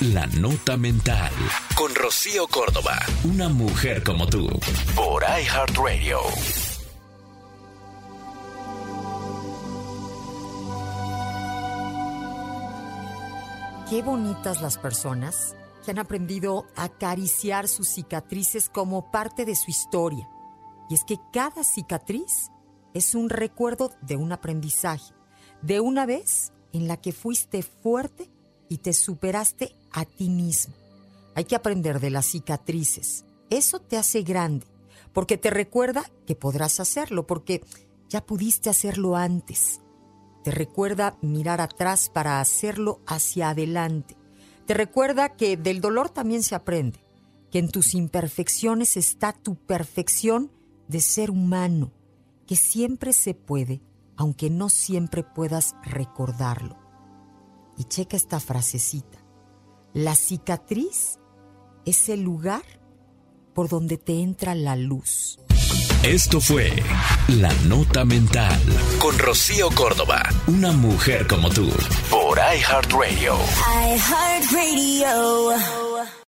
La Nota Mental. Con Rocío Córdoba. Una mujer como tú. Por iHeartRadio. Qué bonitas las personas que han aprendido a acariciar sus cicatrices como parte de su historia. Y es que cada cicatriz es un recuerdo de un aprendizaje, de una vez en la que fuiste fuerte y te superaste a ti mismo. Hay que aprender de las cicatrices. Eso te hace grande, porque te recuerda que podrás hacerlo, porque ya pudiste hacerlo antes. Te recuerda mirar atrás para hacerlo hacia adelante. Te recuerda que del dolor también se aprende, que en tus imperfecciones está tu perfección de ser humano, que siempre se puede, aunque no siempre puedas recordarlo. Y checa esta frasecita. La cicatriz es el lugar por donde te entra la luz. Esto fue La Nota Mental con Rocío Córdoba, una mujer como tú, por iHeartRadio. iHeartRadio.